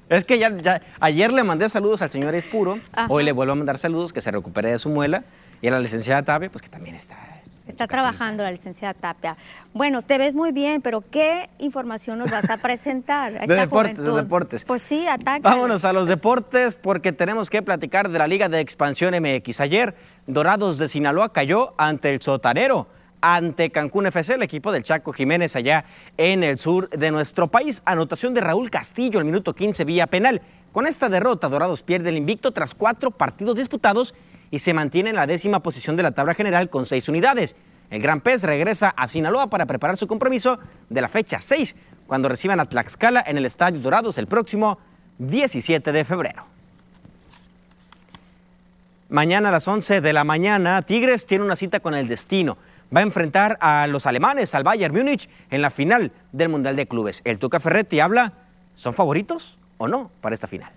Es que ya, ya, ayer le mandé saludos al señor Espuro, Ajá. hoy le vuelvo a mandar saludos, que se recupere de su muela. Y a la licenciada Tapia, pues que también está. Está trabajando la licenciada Tapia. Bueno, te ves muy bien, pero ¿qué información nos vas a presentar? A De deportes, de juventud? deportes. Pues sí, ataca. Vámonos a los deportes porque tenemos que platicar de la Liga de Expansión MX. Ayer, Dorados de Sinaloa cayó ante el Sotanero, ante Cancún FC, el equipo del Chaco Jiménez allá en el sur de nuestro país. Anotación de Raúl Castillo al minuto 15 vía penal. Con esta derrota, Dorados pierde el invicto tras cuatro partidos disputados y se mantiene en la décima posición de la tabla general con seis unidades. El Gran Pez regresa a Sinaloa para preparar su compromiso de la fecha 6, cuando reciban a Tlaxcala en el Estadio Dorados el próximo 17 de febrero. Mañana a las 11 de la mañana, Tigres tiene una cita con el destino. Va a enfrentar a los alemanes, al Bayern Múnich, en la final del Mundial de Clubes. El Tuca Ferretti habla, ¿son favoritos o no para esta final?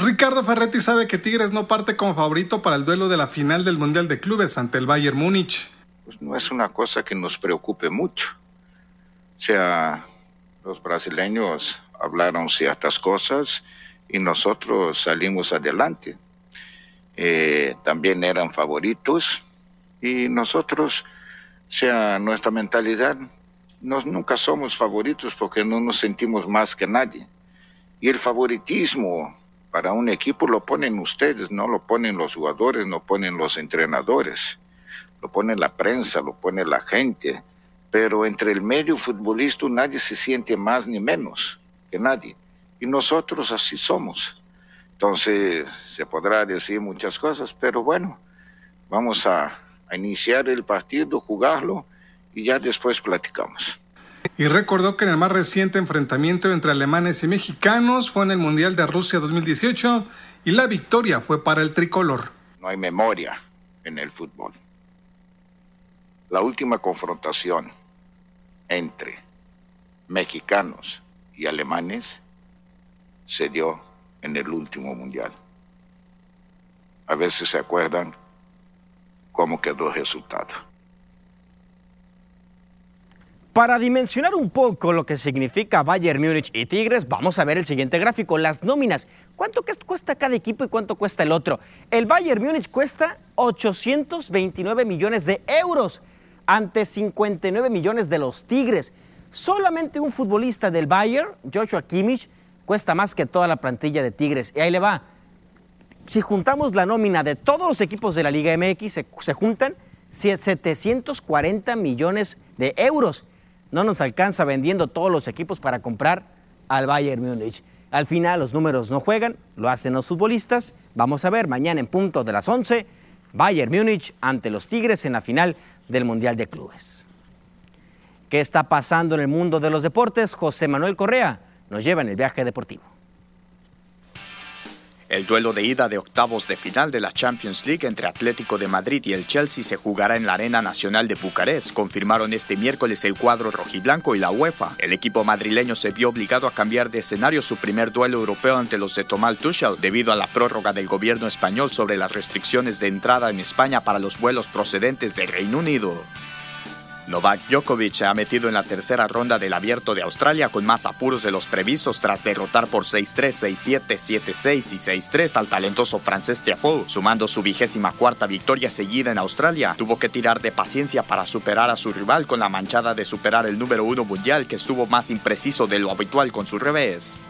Ricardo Ferretti sabe que Tigres no parte como favorito para el duelo de la final del Mundial de Clubes ante el Bayern Múnich. Pues no es una cosa que nos preocupe mucho. O sea, los brasileños hablaron ciertas cosas y nosotros salimos adelante. Eh, también eran favoritos y nosotros, o sea, nuestra mentalidad, nos, nunca somos favoritos porque no nos sentimos más que nadie. Y el favoritismo para un equipo lo ponen ustedes, no lo ponen los jugadores, no ponen los entrenadores, lo pone la prensa, lo pone la gente. Pero entre el medio futbolista nadie se siente más ni menos que nadie. Y nosotros así somos. Entonces se podrá decir muchas cosas, pero bueno, vamos a, a iniciar el partido, jugarlo y ya después platicamos. Y recordó que en el más reciente enfrentamiento entre alemanes y mexicanos fue en el Mundial de Rusia 2018 y la victoria fue para el tricolor. No hay memoria en el fútbol. La última confrontación entre mexicanos y alemanes se dio en el último mundial. A veces se acuerdan cómo quedó el resultado. Para dimensionar un poco lo que significa Bayern Múnich y Tigres, vamos a ver el siguiente gráfico, las nóminas. ¿Cuánto cuesta cada equipo y cuánto cuesta el otro? El Bayern Múnich cuesta 829 millones de euros ante 59 millones de los Tigres. Solamente un futbolista del Bayern, Joshua Kimmich, cuesta más que toda la plantilla de Tigres. Y ahí le va. Si juntamos la nómina de todos los equipos de la Liga MX, se, se juntan 740 millones de euros. No nos alcanza vendiendo todos los equipos para comprar al Bayern Múnich. Al final los números no juegan, lo hacen los futbolistas. Vamos a ver mañana en punto de las 11, Bayern Múnich ante los Tigres en la final del Mundial de Clubes. ¿Qué está pasando en el mundo de los deportes? José Manuel Correa nos lleva en el viaje deportivo. El duelo de ida de octavos de final de la Champions League entre Atlético de Madrid y el Chelsea se jugará en la Arena Nacional de Bucarest, confirmaron este miércoles el cuadro rojiblanco y la UEFA. El equipo madrileño se vio obligado a cambiar de escenario su primer duelo europeo ante los de Tomal Tuchel debido a la prórroga del gobierno español sobre las restricciones de entrada en España para los vuelos procedentes del Reino Unido. Novak Djokovic se ha metido en la tercera ronda del Abierto de Australia con más apuros de los previstos tras derrotar por 6-3, 6-7, 7-6 y 6-3 al talentoso francés Tiafoe, sumando su vigésima cuarta victoria seguida en Australia. Tuvo que tirar de paciencia para superar a su rival con la manchada de superar el número uno mundial que estuvo más impreciso de lo habitual con su revés.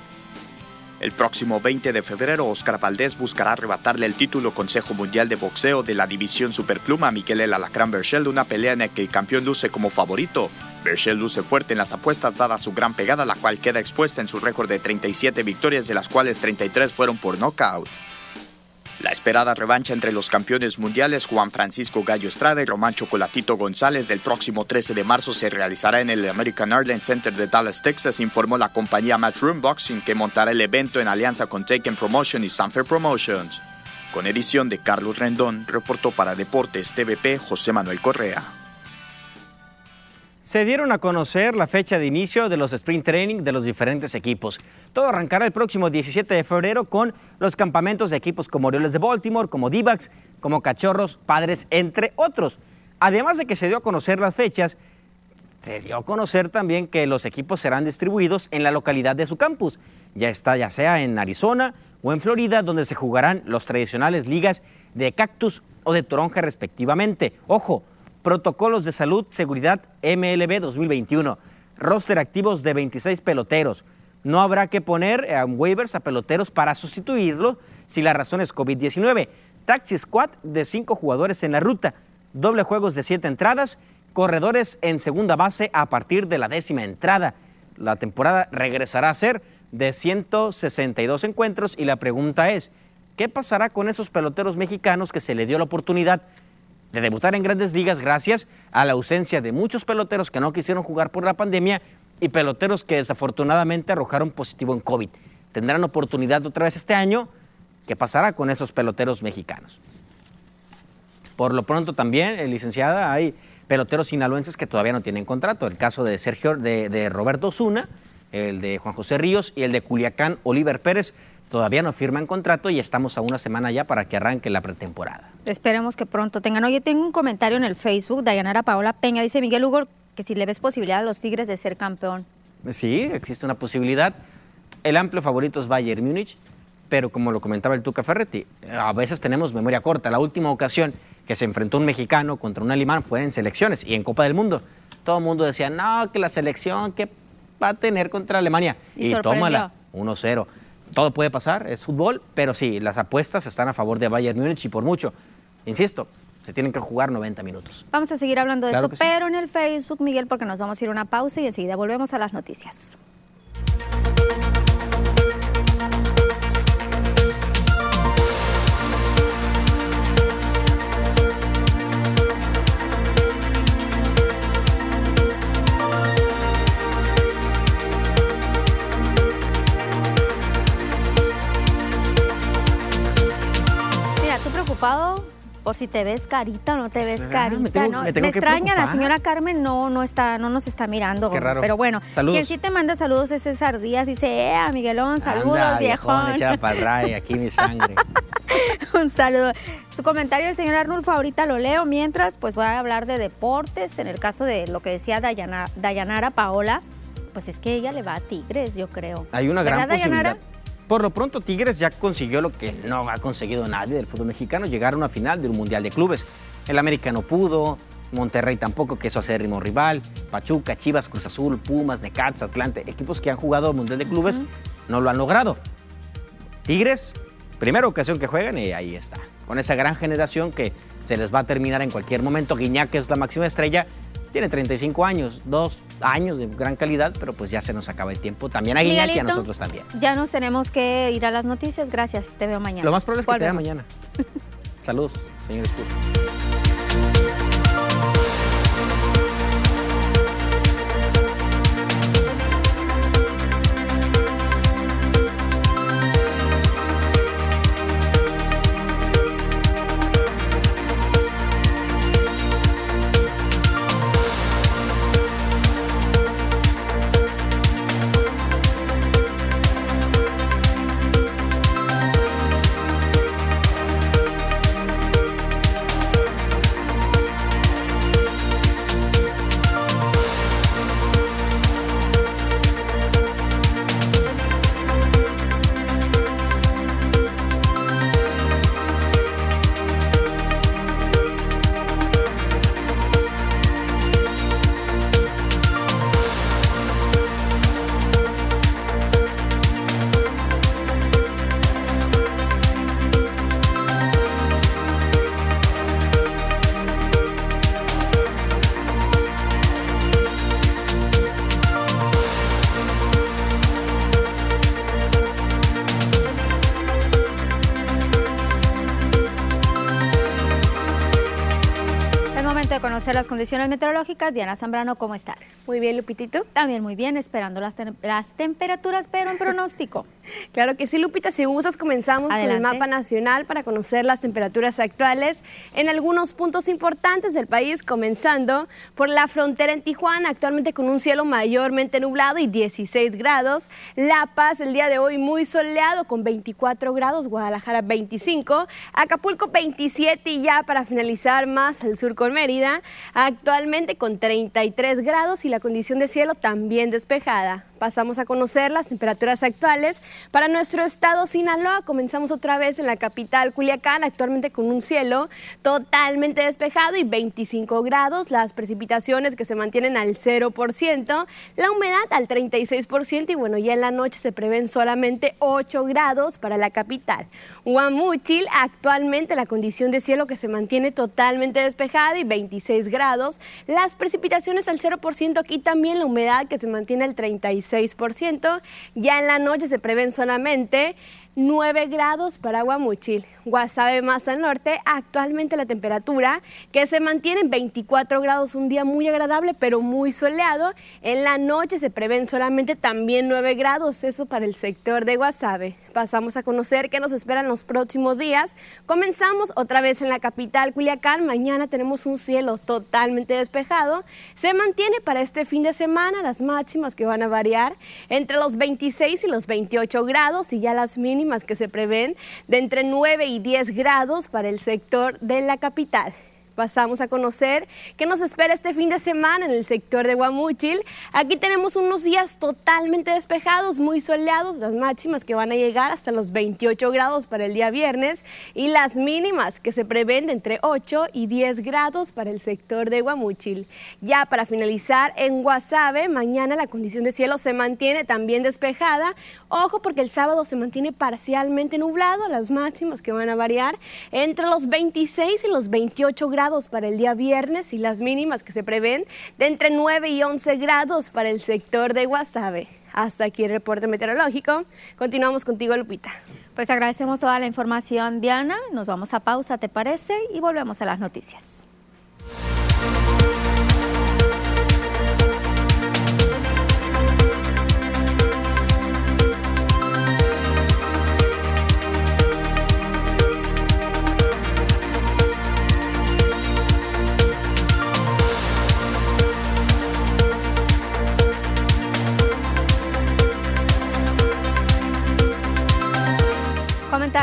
El próximo 20 de febrero, Oscar Valdés buscará arrebatarle el título Consejo Mundial de Boxeo de la división Superpluma a Miquel El Alacrán una pelea en la que el campeón luce como favorito. Berchel luce fuerte en las apuestas dada su gran pegada, la cual queda expuesta en su récord de 37 victorias, de las cuales 33 fueron por nocaut. La esperada revancha entre los campeones mundiales Juan Francisco Gallo Estrada y Román Chocolatito González del próximo 13 de marzo se realizará en el American Airlines Center de Dallas, Texas, informó la compañía Matchroom Boxing que montará el evento en alianza con Taken Promotion y Sanfer Promotions. Con edición de Carlos Rendón, reportó para Deportes TVP José Manuel Correa. Se dieron a conocer la fecha de inicio de los sprint training de los diferentes equipos. Todo arrancará el próximo 17 de febrero con los campamentos de equipos como Orioles de Baltimore, como d como Cachorros, Padres, entre otros. Además de que se dio a conocer las fechas, se dio a conocer también que los equipos serán distribuidos en la localidad de su campus. Ya está, ya sea en Arizona o en Florida, donde se jugarán los tradicionales ligas de cactus o de toronja respectivamente. Ojo, protocolos de salud, seguridad MLB 2021, roster activos de 26 peloteros. No habrá que poner eh, waivers a peloteros para sustituirlo si la razón es COVID-19. Taxi squad de 5 jugadores en la ruta, doble juegos de 7 entradas, corredores en segunda base a partir de la décima entrada. La temporada regresará a ser de 162 encuentros y la pregunta es, ¿qué pasará con esos peloteros mexicanos que se le dio la oportunidad de debutar en grandes ligas gracias a la ausencia de muchos peloteros que no quisieron jugar por la pandemia y peloteros que desafortunadamente arrojaron positivo en COVID? ¿Tendrán oportunidad otra vez este año? ¿Qué pasará con esos peloteros mexicanos? Por lo pronto también, eh, licenciada, hay peloteros sinaloenses que todavía no tienen contrato. El caso de Sergio, de, de Roberto Osuna, el de Juan José Ríos y el de Culiacán, Oliver Pérez, todavía no firman contrato y estamos a una semana ya para que arranque la pretemporada. Esperemos que pronto tengan. Oye, tengo un comentario en el Facebook, Dayanara Paola Peña, dice Miguel Hugo que si le ves posibilidad a los Tigres de ser campeón. Sí, existe una posibilidad. El amplio favorito es Bayern Múnich, pero como lo comentaba el Tuca Ferretti, a veces tenemos memoria corta. La última ocasión que se enfrentó un mexicano contra un alemán fue en selecciones y en Copa del Mundo. Todo el mundo decía, no, que la selección, ¿qué va a tener contra Alemania? Y Y, tómala, 1-0. Todo puede pasar, es fútbol, pero sí, las apuestas están a favor de Bayern Múnich y por mucho. Insisto, se tienen que jugar 90 minutos. Vamos a seguir hablando de Claro esto, sí. pero en el Facebook, Miguel, porque nos vamos a ir a una pausa y enseguida volvemos a las noticias. Por si te ves carita o no te ves ¿Será? carita, Me tengo- ¿no? me extraña, la señora Carmen no, no está, no nos está mirando. Qué raro. Pero bueno, Saludos. quien sí te manda saludos es César Díaz. Dice, eh, Miguelón, saludos, Anda, viejón. ray, aquí mi sangre. Un saludo. Su comentario del señor Arnulfo, ahorita lo leo. Mientras, pues voy a hablar de deportes. En el caso de lo que decía Dayana- Dayanara Paola, pues es que ella le va a Tigres, yo creo. Hay una gran ¿Verdad, Dayanara? Por lo pronto, Tigres ya consiguió lo que no ha conseguido nadie del fútbol mexicano, llegar a una final de un Mundial de Clubes. El América no pudo, Monterrey tampoco, que es su acérrimo rival, Pachuca, Chivas, Cruz Azul, Pumas, Necaxa, Atlante, equipos que han jugado al Mundial de Clubes, no lo han logrado. Tigres, primera ocasión que juegan y ahí está. Con esa gran generación que se les va a terminar en cualquier momento. Guiñac es la máxima estrella, tiene 35 años, dos años de gran calidad, pero pues ya se nos acaba el tiempo. También a Guiñac y a nosotros también. Ya nos tenemos que ir a las noticias. Gracias, te veo mañana. Lo más probable es que te vea mañana. Saludos, señor condiciones meteorológicas. Diana Zambrano, ¿cómo estás? Muy bien, Lupitito. También muy bien, esperando las, tem- las temperaturas, pero en pronóstico. Claro que sí, Lupita. Si gustas, comenzamos con el mapa nacional para conocer las temperaturas actuales en algunos puntos importantes del país, comenzando por la frontera en Tijuana, actualmente con un cielo mayormente nublado y 16 grados. La Paz, el día de hoy muy soleado con 24 grados, Guadalajara 25, Acapulco 27 y ya para finalizar más al sur con Mérida, actualmente con 33 grados y la condición de cielo también despejada. Pasamos a conocer las temperaturas actuales para nuestro estado Sinaloa. Comenzamos otra vez en la capital Culiacán, actualmente con un cielo totalmente despejado y 25 grados. Las precipitaciones que se mantienen al 0%, la humedad al 36% y bueno, ya en la noche se prevén solamente 8 grados para la capital. Guamúchil, actualmente la condición de cielo que se mantiene totalmente despejada y 26 grados. Las precipitaciones al 0% aquí también la humedad que se mantiene al 36%. 6%. Ya en la noche se prevén solamente 9 grados para Guamuchil. Guasave más al norte, actualmente la temperatura que se mantiene en 24 grados, un día muy agradable pero muy soleado. En la noche se prevén solamente también 9 grados, eso para el sector de Guasave. Pasamos a conocer qué nos esperan los próximos días. Comenzamos otra vez en la capital Culiacán. Mañana tenemos un cielo totalmente despejado. Se mantiene para este fin de semana las máximas que van a variar entre los 26 y los 28 grados y ya las mínimas que se prevén de entre 9 y 10 grados para el sector de la capital. Pasamos a conocer qué nos espera este fin de semana en el sector de Guamúchil. Aquí tenemos unos días totalmente despejados, muy soleados, las máximas que van a llegar hasta los 28 grados para el día viernes y las mínimas que se prevén de entre 8 y 10 grados para el sector de Guamúchil. Ya para finalizar, en Guasave, mañana la condición de cielo se mantiene también despejada. Ojo porque el sábado se mantiene parcialmente nublado, las máximas que van a variar entre los 26 y los 28 grados para el día viernes y las mínimas que se prevén de entre 9 y 11 grados para el sector de Guasave. Hasta aquí el reporte meteorológico. Continuamos contigo, Lupita. Pues agradecemos toda la información, Diana. Nos vamos a pausa, ¿te parece? Y volvemos a las noticias.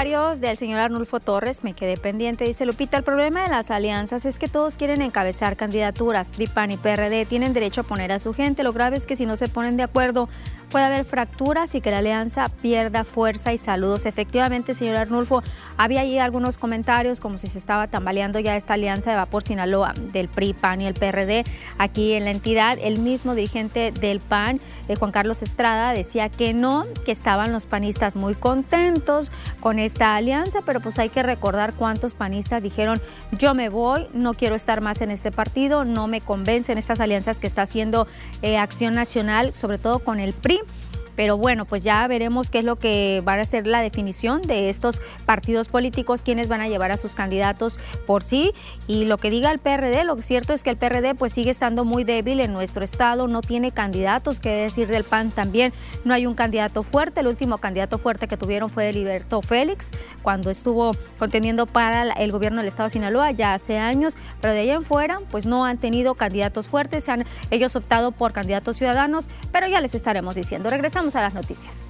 Comentarios del señor Arnulfo Torres, me quedé pendiente. Dice Lupita, el problema de las alianzas es que todos quieren encabezar candidaturas. PRI, y PRD tienen derecho a poner a su gente. Lo grave es que si no se ponen de acuerdo puede haber fracturas y que la alianza pierda fuerza y saludos. Efectivamente, señor Arnulfo, había ahí algunos comentarios como si se estaba tambaleando ya esta alianza de Vapor Sinaloa del PRI, PAN y el PRD. Aquí en la entidad, el mismo dirigente del PAN, eh, Juan Carlos Estrada, decía que no, que estaban los panistas muy contentos con esta alianza, pero pues hay que recordar cuántos panistas dijeron, yo me voy, no quiero estar más en este partido, no me convencen estas alianzas que está haciendo eh, Acción Nacional, sobre todo con el PRI. Pero bueno, pues ya veremos qué es lo que va a ser la definición de estos partidos políticos, quiénes van a llevar a sus candidatos por sí. Y lo que diga el PRD, lo cierto es que el PRD pues sigue estando muy débil en nuestro estado, no tiene candidatos, qué decir del PAN también, no hay un candidato fuerte. El último candidato fuerte que tuvieron fue Liberto Félix, cuando estuvo contendiendo para el gobierno del estado de Sinaloa ya hace años, pero de ahí en fuera pues no han tenido candidatos fuertes, han ellos optado por candidatos ciudadanos, pero ya les estaremos diciendo. Regresamos a las noticias.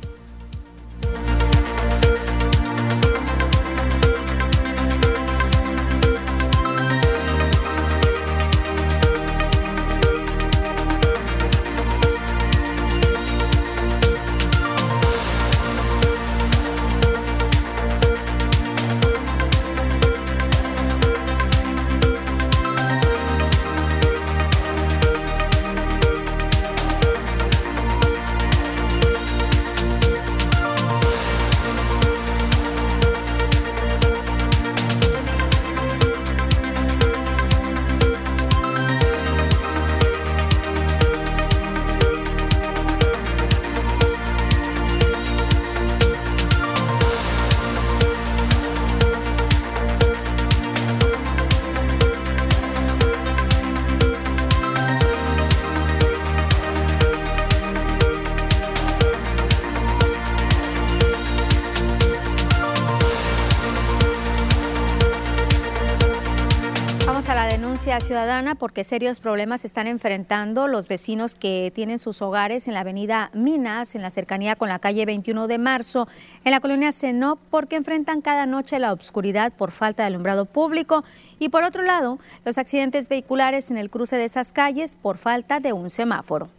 Ciudadana porque serios problemas están enfrentando los vecinos que tienen sus hogares en la avenida Minas, en la cercanía con la calle 21 de marzo, en la colonia Senó, porque enfrentan cada noche la obscuridad por falta de alumbrado público y por otro lado, los accidentes vehiculares en el cruce de esas calles por falta de un semáforo.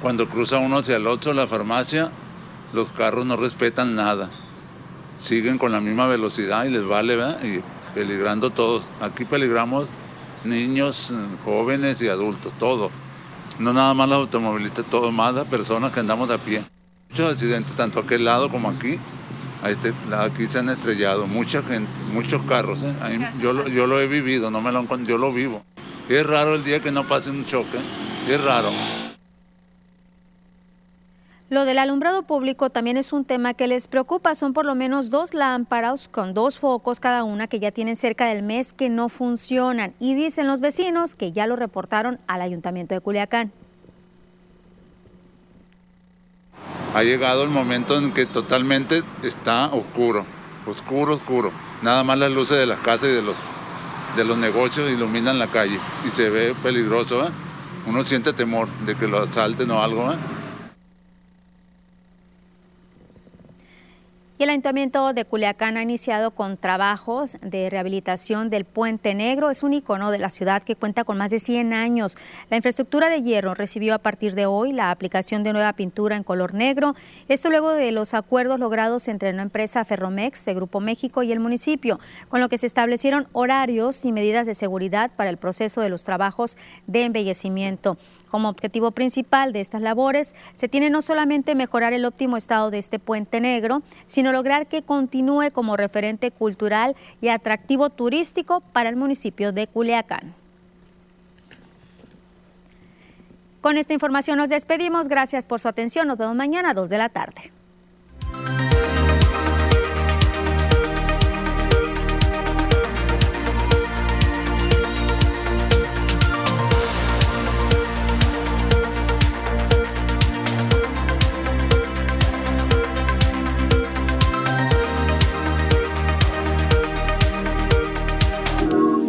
Cuando cruza uno hacia el otro, la farmacia, los carros no respetan nada. Siguen con la misma velocidad y les vale, ¿verdad? Y peligrando todos. Aquí peligramos niños, jóvenes y adultos, todo. No nada más los automovilistas, todo más las personas que andamos a pie. Muchos accidentes, tanto aquel lado como aquí. Este, aquí se han estrellado mucha gente, muchos carros. ¿eh? yo, lo, yo lo he vivido, no me lo yo lo vivo. Y es raro el día que no pase un choque, es raro. Lo del alumbrado público también es un tema que les preocupa. Son por lo menos dos lámparas con dos focos cada una que ya tienen cerca del mes que no funcionan. Y dicen los vecinos que ya lo reportaron al ayuntamiento de Culiacán. Ha llegado el momento en que totalmente está oscuro, oscuro, oscuro. Nada más las luces de las casas y de los, de los negocios iluminan la calle y se ve peligroso. ¿eh? Uno siente temor de que lo asalten o algo. Y el Ayuntamiento de Culiacán ha iniciado con trabajos de rehabilitación del Puente Negro. Es un icono de la ciudad que cuenta con más de 100 años. La infraestructura de hierro recibió a partir de hoy la aplicación de nueva pintura en color negro. Esto luego de los acuerdos logrados entre la empresa Ferromex de Grupo México y el municipio, con lo que se establecieron horarios y medidas de seguridad para el proceso de los trabajos de embellecimiento. Como objetivo principal de estas labores se tiene no solamente mejorar el óptimo estado de este puente negro, sino lograr que continúe como referente cultural y atractivo turístico para el municipio de Culiacán. Con esta información nos despedimos. Gracias por su atención. Nos vemos mañana a 2 de la tarde.